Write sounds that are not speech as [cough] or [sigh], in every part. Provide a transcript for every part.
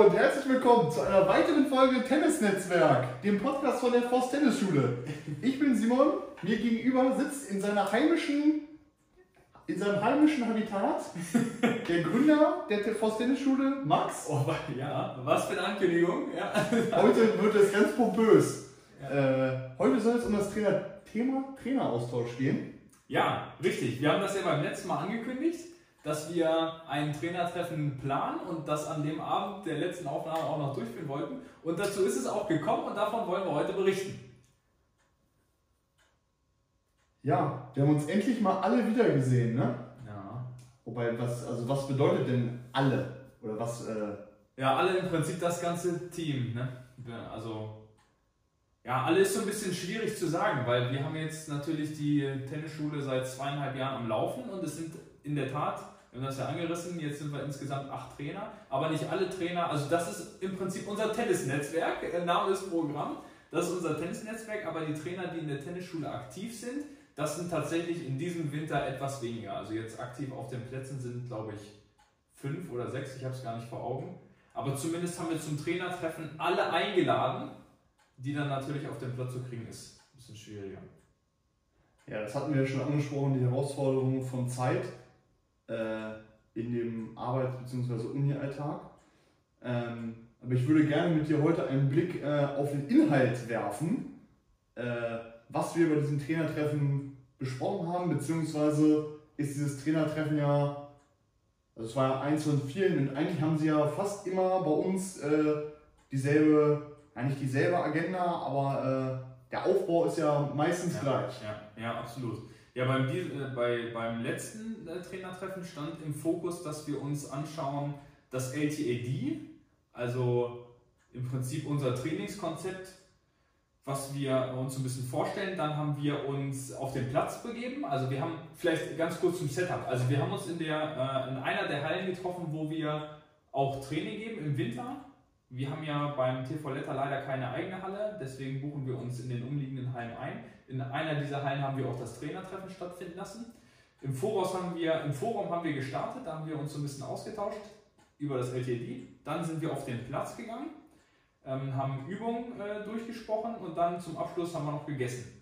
und herzlich willkommen zu einer weiteren Folge Tennisnetzwerk, dem Podcast von der Forst Tennisschule. Ich bin Simon, mir gegenüber sitzt in seiner heimischen, in seinem heimischen Habitat der Gründer der Forst Tennisschule, Max. Oh, ja, was für eine Ankündigung. Ja. Heute wird es ganz pompös. Ja. Äh, heute soll es um das Trainer Thema Traineraustausch gehen. Ja, richtig. Wir haben das ja beim letzten Mal angekündigt dass wir ein Trainertreffen planen und das an dem Abend der letzten Aufnahme auch noch durchführen wollten. Und dazu ist es auch gekommen und davon wollen wir heute berichten. Ja, wir haben uns endlich mal alle wiedergesehen, ne? Ja. Wobei, was, also was bedeutet denn alle? Oder was. Äh ja, alle im Prinzip das ganze Team, ne? Also. Ja, alle ist so ein bisschen schwierig zu sagen, weil wir haben jetzt natürlich die Tennisschule seit zweieinhalb Jahren am Laufen und es sind in der Tat wir haben das ja angerissen, jetzt sind wir insgesamt acht Trainer, aber nicht alle Trainer, also das ist im Prinzip unser Tennisnetzwerk, der Name des Programms, das ist unser Tennisnetzwerk, aber die Trainer, die in der Tennisschule aktiv sind, das sind tatsächlich in diesem Winter etwas weniger. Also jetzt aktiv auf den Plätzen sind, glaube ich, fünf oder sechs, ich habe es gar nicht vor Augen. Aber zumindest haben wir zum Trainertreffen alle eingeladen, die dann natürlich auf den Platz zu kriegen ist. Ein bisschen schwieriger. Ja, das hatten wir ja schon angesprochen, die Herausforderung von Zeit äh, in dem Arbeits- bzw. Uni-Alltag. Ähm, aber ich würde gerne mit dir heute einen Blick äh, auf den Inhalt werfen, äh, was wir bei diesem Trainertreffen besprochen haben, beziehungsweise ist dieses Trainertreffen ja, also es war ja eins von vielen und eigentlich haben sie ja fast immer bei uns äh, dieselbe, eigentlich dieselbe Agenda, aber äh, der Aufbau ist ja meistens ja, gleich. Ja, ja, absolut. Ja, beim, äh, bei, beim letzten äh, Trainertreffen stand im Fokus, dass wir uns anschauen, das LTAD, also im Prinzip unser Trainingskonzept, was wir uns ein bisschen vorstellen. Dann haben wir uns auf den Platz begeben. Also wir haben vielleicht ganz kurz zum Setup. Also wir haben uns in, der, äh, in einer der Hallen getroffen, wo wir auch Training geben im Winter. Wir haben ja beim TV Letter leider keine eigene Halle, deswegen buchen wir uns in den umliegenden Hallen ein. In einer dieser Hallen haben wir auch das Trainertreffen stattfinden lassen. Im, Voraus haben wir, Im Forum haben wir gestartet, da haben wir uns so ein bisschen ausgetauscht über das LTD. Dann sind wir auf den Platz gegangen, ähm, haben Übungen äh, durchgesprochen und dann zum Abschluss haben wir noch gegessen.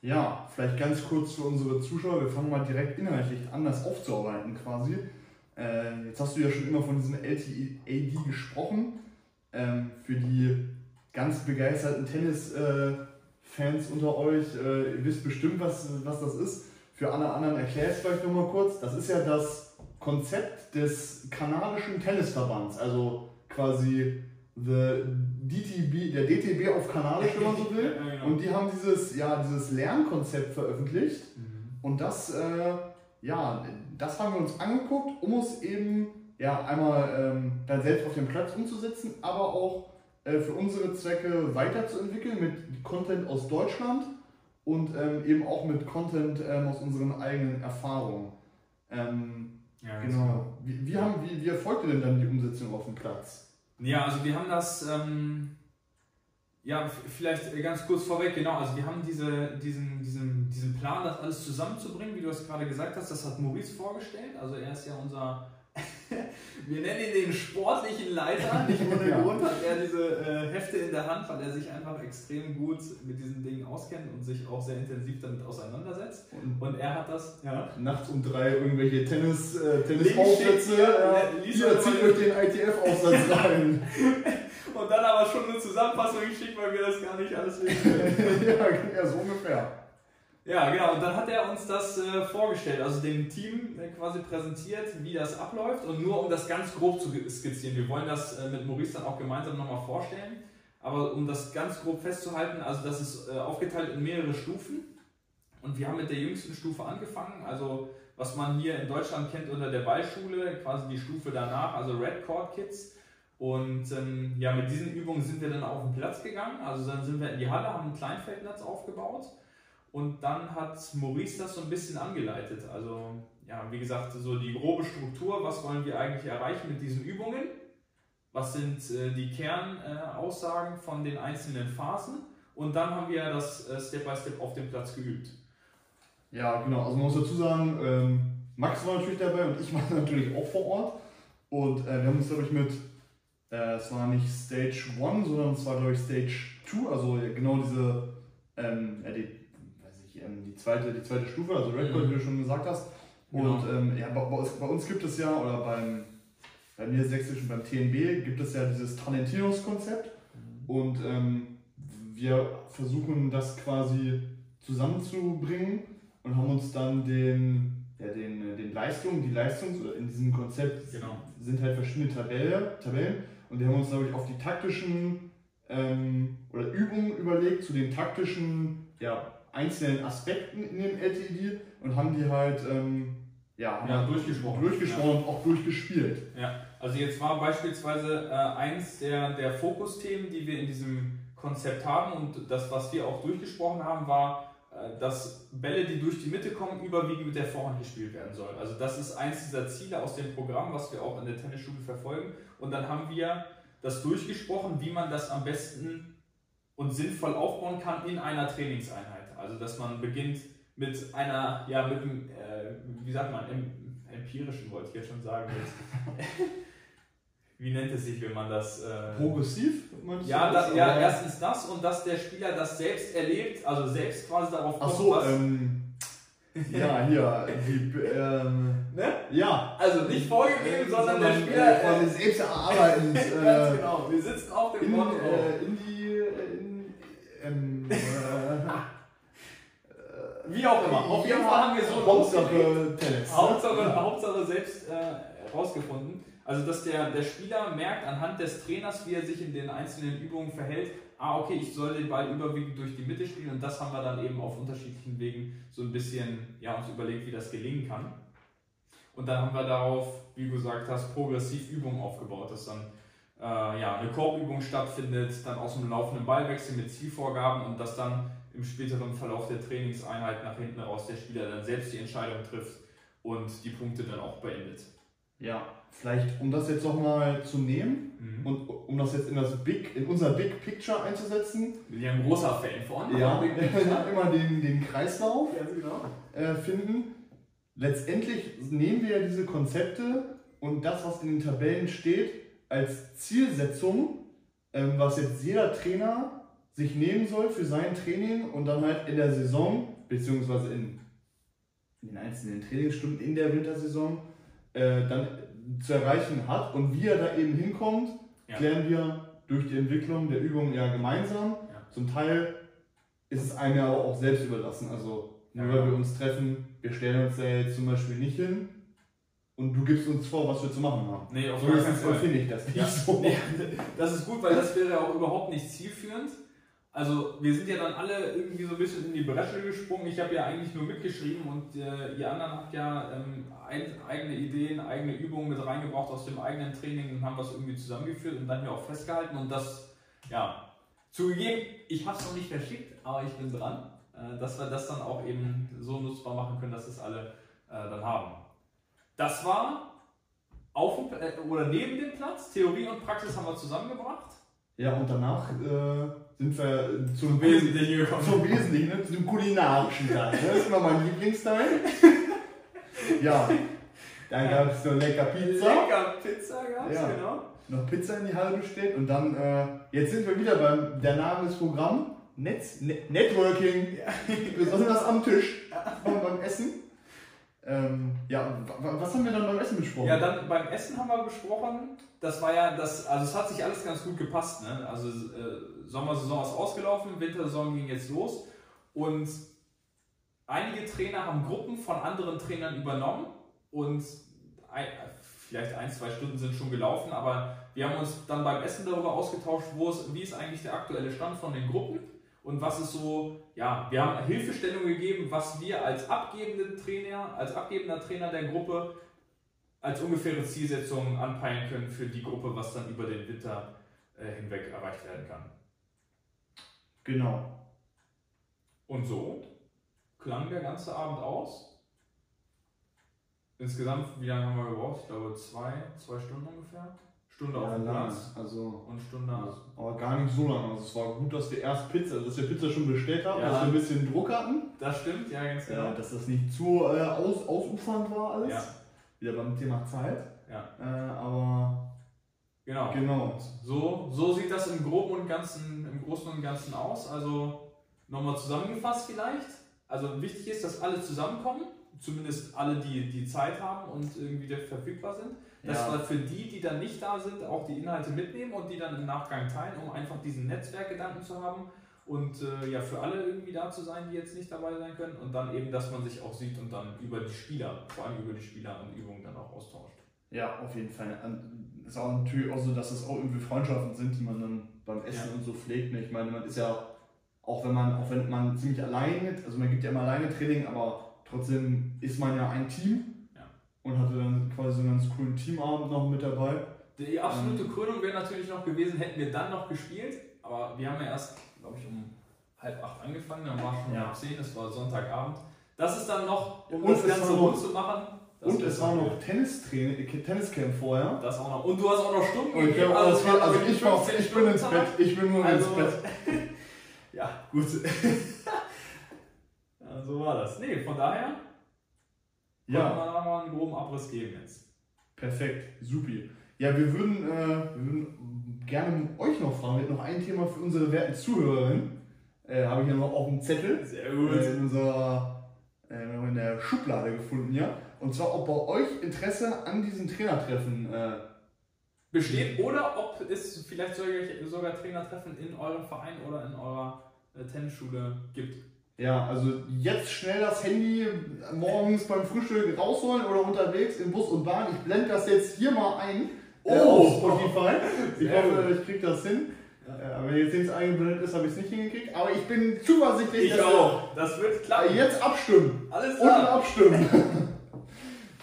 Ja, vielleicht ganz kurz für unsere Zuschauer. Wir fangen mal direkt inhaltlich an, das aufzuarbeiten quasi. Äh, jetzt hast du ja schon immer von diesem LTAD gesprochen. Ähm, für die ganz begeisterten Tennis-Fans äh, unter euch, äh, ihr wisst bestimmt, was, was das ist. Für alle anderen erkläre ich es vielleicht nochmal kurz. Das ist ja das Konzept des kanadischen Tennisverbands, also quasi the DTB, der DTB auf Kanadisch, wenn man so will. [laughs] genau. Und die haben dieses, ja, dieses Lernkonzept veröffentlicht. Mhm. Und das äh, ja, das haben wir uns angeguckt, um es eben ja, einmal ähm, dann selbst auf dem Platz umzusetzen, aber auch äh, für unsere Zwecke weiterzuentwickeln mit Content aus Deutschland und ähm, eben auch mit Content ähm, aus unseren eigenen Erfahrungen. Ähm, ja, genau. Wie, wie, haben, wie, wie erfolgte denn dann die Umsetzung auf dem Platz? Ja, also wir haben das ähm, ja, vielleicht ganz kurz vorweg, genau, also wir haben diese, diesen, diesen, diesen Plan, das alles zusammenzubringen, wie du es gerade gesagt hast, das hat Maurice vorgestellt, also er ist ja unser [laughs] wir nennen ihn den sportlichen Leiter. Nicht ohne [laughs] ja. Grund hat er diese äh, Hefte in der Hand, weil er sich einfach extrem gut mit diesen Dingen auskennt und sich auch sehr intensiv damit auseinandersetzt. Und, und er hat das ja. nachts um drei irgendwelche Tennis, äh, Tennisaufsätze. Ja, Hier zieht euch den ITF-Aufsatz [laughs] rein. und dann aber schon eine Zusammenfassung geschickt, weil wir das gar nicht alles lesen können. [laughs] ja, ja, so ungefähr. Ja, genau. Und dann hat er uns das äh, vorgestellt, also dem Team äh, quasi präsentiert, wie das abläuft. Und nur um das ganz grob zu skizzieren, wir wollen das äh, mit Maurice dann auch gemeinsam nochmal vorstellen. Aber um das ganz grob festzuhalten, also das ist äh, aufgeteilt in mehrere Stufen. Und wir haben mit der jüngsten Stufe angefangen, also was man hier in Deutschland kennt unter der Ballschule, quasi die Stufe danach, also Red Court Kids. Und ähm, ja, mit diesen Übungen sind wir dann auf den Platz gegangen. Also dann sind wir in die Halle, haben ein Kleinfeldnetz aufgebaut und dann hat Maurice das so ein bisschen angeleitet. Also, ja, wie gesagt, so die grobe Struktur, was wollen wir eigentlich erreichen mit diesen Übungen? Was sind äh, die Kernaussagen äh, von den einzelnen Phasen? Und dann haben wir das äh, Step by Step auf dem Platz geübt. Ja, genau. Also man muss dazu sagen, ähm, Max war natürlich dabei und ich war [laughs] natürlich auch vor Ort. Und äh, wir haben uns, glaube ich, mit, äh, es war nicht Stage 1, sondern es war, glaube ich, Stage 2, also genau diese, ähm, ja, die, ähm, die, zweite, die zweite Stufe, also Red Gold, Mhm. wie du schon gesagt hast. Und ähm, ja, bei, bei, uns, gibt es ja, oder beim, bei mir Sächsischen, beim TNB, gibt es ja dieses Talentinos-Konzept. Und ähm, wir versuchen das quasi zusammenzubringen und haben uns dann den, ja, den, den Leistungen, die Leistungs in diesem Konzept Genau. sind halt verschiedene Tabelle, Tabellen und die haben uns, glaube ich, auf die taktischen ähm, oder Übungen überlegt, zu den taktischen ja, einzelnen Aspekten in dem LTD und haben die halt ähm, ja, Ja, halt durchgesprochen. durchgesprochen und auch durchgespielt. Ja, also jetzt war beispielsweise äh, eins der, der Fokusthemen, die wir in diesem Konzept haben und das, was wir auch durchgesprochen haben, war, äh, dass Bälle, die durch die Mitte kommen, überwiegend mit der Vorhand gespielt werden sollen. Also das ist eins dieser Ziele aus dem Programm, was wir auch in der Tennisschule verfolgen. Und dann haben wir das durchgesprochen, wie man das am besten und sinnvoll aufbauen kann in einer Trainingseinheit. Also dass man beginnt mit einer, ja, mit einem, äh, wie sagt man, em empirischen wollte ich jetzt schon sagen, [laughs] wie nennt es sich, wenn man das... Äh, Progressiv, meinst ja, du da, ja, Aber- erstens das und dass der Spieler das selbst erlebt, also selbst quasi darauf Ach kommt, so, was, ähm, ja, hier, die, ähm, ne? ja. Also nicht vorgegeben, sondern der äh, Spieler... quasi Äh, selbst erarbeitend. [laughs] ganz Äh, genau, wir sitzen auf dem in, Motto. äh, in die, äh, in, ähm, äh, Wie auch immer. Auf jeden Fall haben wir so. Hauptsache Tennis. Hauptsache, Hauptsache selbst äh, rausgefunden. Also, dass der, der Spieler merkt anhand des Trainers, wie er sich in den einzelnen Übungen verhält, ah, okay, ich soll den Ball überwiegend durch die Mitte spielen und das haben wir dann eben auf unterschiedlichen Wegen so ein bisschen ja, uns überlegt, wie das gelingen kann. Und dann haben wir darauf, wie du gesagt hast, progressiv Übungen aufgebaut, dass dann äh, ja, eine Korbübung stattfindet, dann aus dem laufenden Ballwechsel mit Zielvorgaben und dass dann im späteren Verlauf der Trainingseinheit nach hinten raus der Spieler dann selbst die Entscheidung trifft und die Punkte dann auch beendet. Ja, vielleicht um das jetzt nochmal zu nehmen Mhm. und um das jetzt in das Big, in unser Big Picture einzusetzen. Bin ja ein großer Fan von. Ja, [laughs] immer den, den Kreislauf. Ganz genau. äh, finden. Letztendlich nehmen wir ja diese Konzepte und das, was in den Tabellen steht, als Zielsetzung, ähm, was jetzt jeder Trainer sich nehmen soll für sein Training und dann halt in der Saison, beziehungsweise in, in den einzelnen Trainingsstunden in der Wintersaison, äh, dann zu erreichen hat. Und wie er da eben hinkommt, Ja. klären wir durch die Entwicklung der Übungen ja gemeinsam. Ja. Zum Teil ist es einem ja auch selbst überlassen. Also nur Ja. weil wir uns treffen, wir stellen uns da jetzt zum Beispiel nicht hin und du gibst uns vor, was wir zu machen haben. Nee, auf So es, Fall. empfinde ich das nicht Ja. so. [laughs] Nee, das ist gut, weil das wäre ja auch überhaupt nicht zielführend. Also wir sind ja dann alle irgendwie so ein bisschen in die Bresche gesprungen. Ich habe ja eigentlich nur mitgeschrieben und äh, ihr anderen habt ja ähm, ein, eigene Ideen, eigene Übungen mit reingebracht aus dem eigenen Training und haben das irgendwie zusammengeführt und dann hier auch festgehalten und das, ja, zugegeben, ich habe es noch nicht verschickt, aber ich bin dran, äh, dass wir das dann auch eben so nutzbar machen können, dass es alle äh, dann haben. Das war auf dem, äh, oder neben dem Platz. Theorie und Praxis haben wir zusammengebracht. Ja, und danach äh, sind wir zum, Wesentlichen gekommen. zum Wesentlichen, ne, zu dem kulinarischen Teil. ne? Das ist immer mein Lieblingsteil. [laughs] ja, dann gab es so lecker Pizza. Lecker Pizza gab's, Ja. genau. noch Pizza in die Halle bestellt und dann, äh, jetzt sind wir wieder beim, der Name des Programms, Netz, Net Networking, besonders [laughs] am Tisch und beim Essen. Ähm, ja, wa- wa- was haben wir dann beim Essen besprochen? Ja, dann beim Essen haben wir besprochen, das war ja das, also es hat sich alles ganz gut gepasst. Ne? Also äh, Sommersaison ist ausgelaufen, Wintersaison ging jetzt los und einige Trainer haben Gruppen von anderen Trainern übernommen und ein, vielleicht ein, zwei Stunden sind schon gelaufen, aber wir haben uns dann beim Essen darüber ausgetauscht, wo es, wie ist eigentlich der aktuelle Stand von den Gruppen und was ist so, ja, wir haben Hilfestellung gegeben, was wir als abgebende Trainer, als abgebender Trainer der Gruppe als ungefähre Zielsetzung anpeilen können für die Gruppe, was dann über den Winter äh, hinweg erreicht werden kann. Genau. Und so klang der ganze Abend aus. Insgesamt, wie lange haben wir gebraucht? Ich glaube zwei, zwei Stunden ungefähr. Stunde auf dem lang. Platz Also, und Stunde. aber gar nicht so lange. Also, es war gut, dass wir erst Pizza, dass wir Pizza schon bestellt haben, Ja. dass wir ein bisschen Druck hatten. Das stimmt, ja, ganz genau. Äh, dass das nicht zu äh, aus, ausufernd war alles. Ja. Wieder beim Thema Zeit. Ja. Äh, aber Genau. genau. So, so sieht das im Groben und Ganzen, im Großen und Ganzen aus. Also nochmal zusammengefasst vielleicht. Also wichtig ist, dass alle zusammenkommen, zumindest alle, die die Zeit haben und irgendwie verfügbar sind. Dass Ja. wir für die, die dann nicht da sind, auch die Inhalte mitnehmen und die dann im Nachgang teilen, um einfach diesen Netzwerkgedanken zu haben und äh, ja für alle irgendwie da zu sein, die jetzt nicht dabei sein können. Und dann eben, dass man sich auch sieht und dann über die Spieler, vor allem über die Spieler und Übungen dann auch austauscht. Ja, auf jeden Fall. An- Ist auch natürlich auch so, dass es auch irgendwie Freundschaften sind, die man dann beim Essen Ja. und so pflegt. ne? Ich meine, man ist ja, auch wenn man, auch wenn man ziemlich alleine, also man gibt ja immer alleine Training, aber trotzdem ist man ja ein Team Ja. und hatte dann quasi so einen ganz coolen Teamabend noch mit dabei. Die absolute Krönung wäre natürlich noch gewesen, hätten wir dann noch gespielt. Aber wir haben ja erst, glaube ich, um halb acht angefangen, dann war schon Ja. halb zehn, es war Sonntagabend. Das ist dann noch, um Und das Ganze war rund zu machen. das und es war noch Tennistraining, äh, Tenniscamp vorher. Das auch noch. Und du hast auch noch Stunden Und ich, gegeben. alles, es waren also ich, war, 15 ich bin ins Bett, ich bin nur Also, ins Bett. [laughs] [laughs] ja, gut. Ja, so war das. Nee, von daher Ja. wir da mal einen groben Abriss geben jetzt. Perfekt, supi. Ja, wir würden, äh, wir würden gerne euch noch fragen, wir hätten noch ein Thema für unsere werten Zuhörerinnen. Äh, Habe ich hier noch auf dem Zettel Sehr äh, in unserer äh, in der Schublade gefunden, ja. Und zwar, ob bei euch Interesse an diesen Trainertreffen äh, besteht oder ob es vielleicht sogar, sogar Trainertreffen in eurem Verein oder in eurer äh, Tennisschule gibt. Ja, also jetzt schnell das Handy morgens beim Frühstück rausholen oder unterwegs im Bus und Bahn. Ich blende das jetzt hier mal ein. äh, Oh! auf Spotify. Ich hoffe, ich kriege das hin. Äh, aber wenn jetzt nichts eingeblendet ist, habe ich es nicht hingekriegt. Aber ich bin zuversichtlich, Ich dass auch. Das wird wir klappen. jetzt abstimmen. Alles klar. abstimmen. [laughs]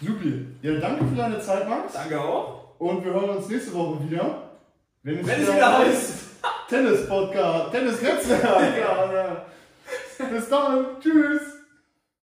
Supi. Ja, danke für deine Zeit, Max. Danke auch. Und wir hören uns nächste Woche wieder. Wenn es Wenn es wieder heißt. Tennis-Podcast, Tennis-Netzwerk. [laughs] ja, ja. Bis dann. Tschüss.